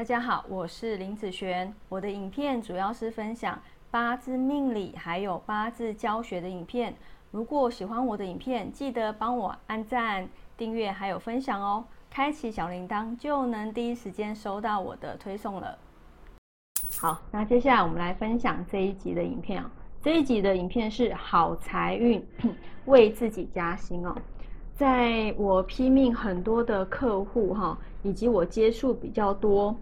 大家好，我是林子璇。我的影片主要是分享八字命理还有八字教学的影片。如果喜欢我的影片，记得帮我按赞、订阅还有分享哦。开启小铃铛就能第一时间收到我的推送了。好，那接下来我们来分享这一集的影片啊。这一集的影片是好财运，为自己加薪哦。在我拼命很多的客户哈，以及我接触比较多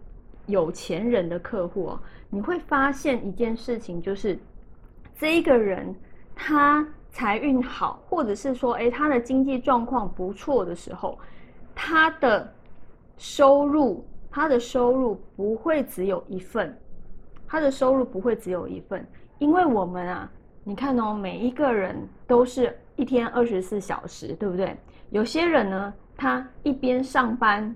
有钱人的客户哦，你会发现一件事情，就是这一个人他财运好，或者是说，哎，他的经济状况不错的时候，他的收入，他的收入不会只有一份，他的收入不会只有一份，因为我们啊，你看哦，每一个人都是一天二十四小时，对不对？有些人呢，他一边上班，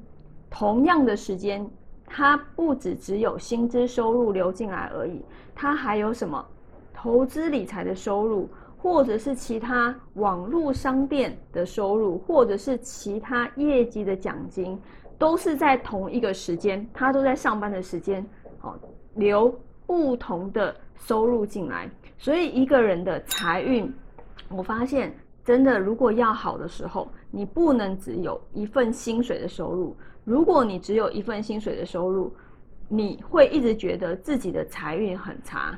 同样的时间，他不只只有薪资收入流进来而已，他还有什么投资理财的收入，或者是其他网络商店的收入，或者是其他业绩的奖金，都是在同一个时间，他都在上班的时间，哦，流不同的收入进来，所以一个人的财运，我发现。真的，如果要好的时候，你不能只有一份薪水的收入。如果你只有一份薪水的收入，你会一直觉得自己的财运很差，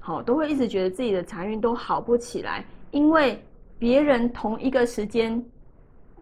好，都会一直觉得自己的财运都好不起来。因为别人同一个时间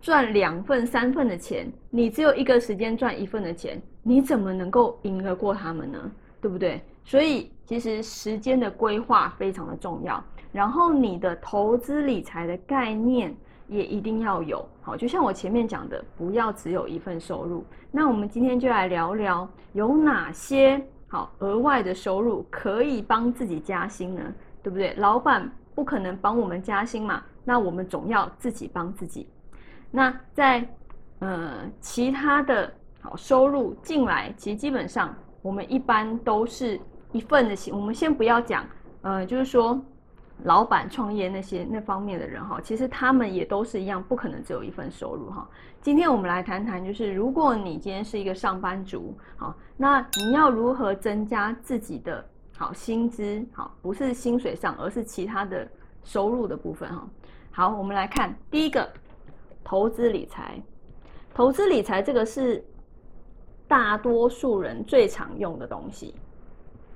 赚两份、三份的钱，你只有一个时间赚一份的钱，你怎么能够赢得过他们呢？对不对？所以，其实时间的规划非常的重要。然后你的投资理财的概念也一定要有，好，就像我前面讲的，不要只有一份收入。那我们今天就来聊聊有哪些好额外的收入可以帮自己加薪呢？对不对？老板不可能帮我们加薪嘛，那我们总要自己帮自己。那在呃其他的好收入进来，其实基本上我们一般都是一份的薪。我们先不要讲，呃，就是说。老板创业那些那方面的人哈，其实他们也都是一样，不可能只有一份收入哈。今天我们来谈谈，就是如果你今天是一个上班族，好，那你要如何增加自己的好薪资？好，不是薪水上，而是其他的收入的部分哈。好，我们来看第一个，投资理财。投资理财这个是大多数人最常用的东西。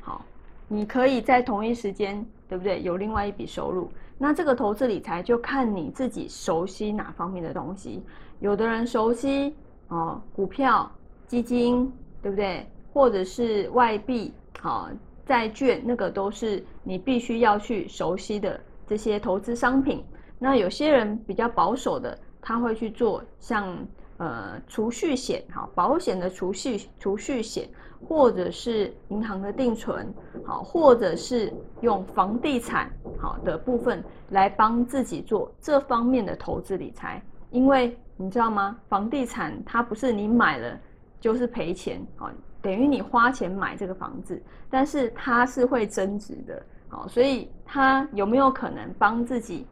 好，你可以在同一时间。对不对？有另外一笔收入，那这个投资理财就看你自己熟悉哪方面的东西。有的人熟悉哦，股票、基金，对不对？或者是外币、好债券，那个都是你必须要去熟悉的这些投资商品。那有些人比较保守的，他会去做像呃储蓄险，好保险的储蓄储蓄险。或者是银行的定存，好，或者是用房地产好的部分来帮自己做这方面的投资理财，因为你知道吗？房地产它不是你买了就是赔钱，好，等于你花钱买这个房子，但是它是会增值的，好，所以它有没有可能帮自己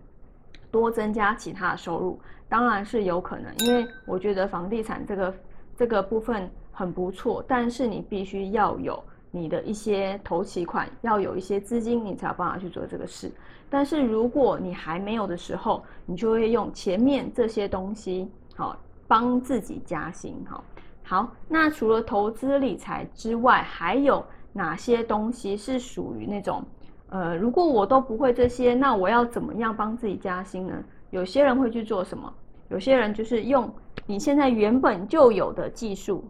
多增加其他的收入？当然是有可能，因为我觉得房地产这个这个部分。很不错，但是你必须要有你的一些投期款，要有一些资金，你才有办法去做这个事。但是如果你还没有的时候，你就会用前面这些东西，好帮自己加薪。好，好，那除了投资理财之外，还有哪些东西是属于那种，呃，如果我都不会这些，那我要怎么样帮自己加薪呢？有些人会去做什么？有些人就是用你现在原本就有的技术。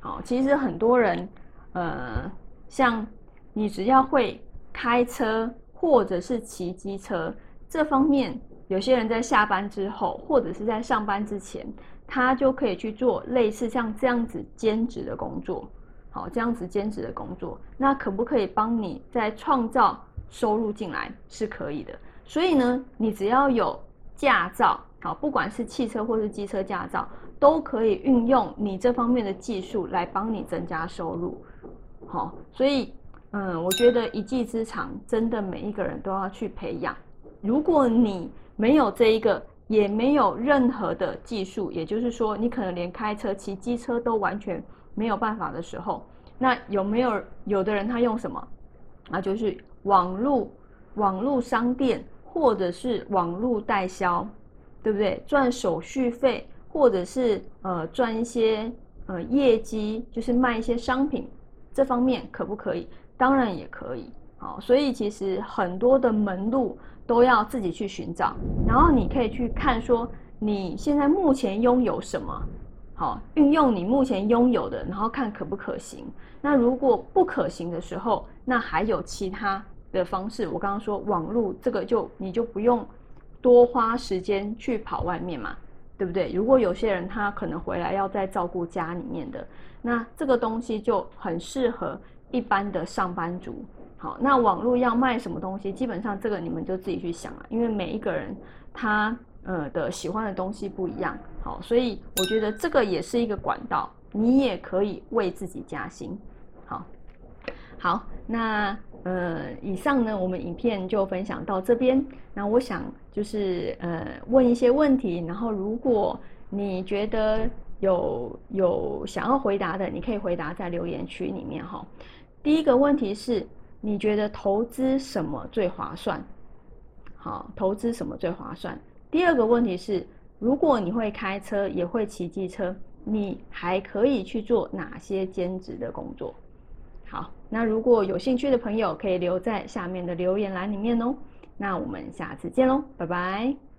好，其实很多人，呃，像你只要会开车或者是骑机车这方面，有些人在下班之后或者是在上班之前，他就可以去做类似像这样子兼职的工作。好，这样子兼职的工作，那可不可以帮你在创造收入进来？是可以的。所以呢，你只要有驾照，好，不管是汽车或是机车驾照。都可以运用你这方面的技术来帮你增加收入，好，所以嗯，我觉得一技之长真的每一个人都要去培养。如果你没有这一个也没有任何的技术，也就是说，你可能连开车、骑机车都完全没有办法的时候，那有没有有的人他用什么？啊，就是网络、网络商店或者是网络代销，对不对？赚手续费，或者是呃赚一些呃业绩，就是卖一些商品，这方面可不可以？当然也可以。好，所以其实很多的门路都要自己去寻找，然后你可以去看说你现在目前拥有什么，好，运用你目前拥有的，然后看可不可行。那如果不可行的时候，那还有其他的方式。我刚刚说网络这个就你就不用多花时间去跑外面嘛，对不对？如果有些人他可能回来要再照顾家里面的，那这个东西就很适合一般的上班族。好，那网络要卖什么东西？基本上这个你们就自己去想了，因为每一个人他呃的喜欢的东西不一样。好，所以我觉得这个也是一个管道，你也可以为自己加薪。好，好，那呃以上呢，我们影片就分享到这边。那我想就是呃问一些问题，然后如果你觉得有有想要回答的，你可以回答在留言区里面哈。第一个问题是。你觉得投资什么最划算？好，投资什么最划算？第二个问题是，如果你会开车，也会骑机车，你还可以去做哪些兼职的工作？好，那如果有兴趣的朋友，可以留在下面的留言栏里面哦。那我们下次见喽，拜拜。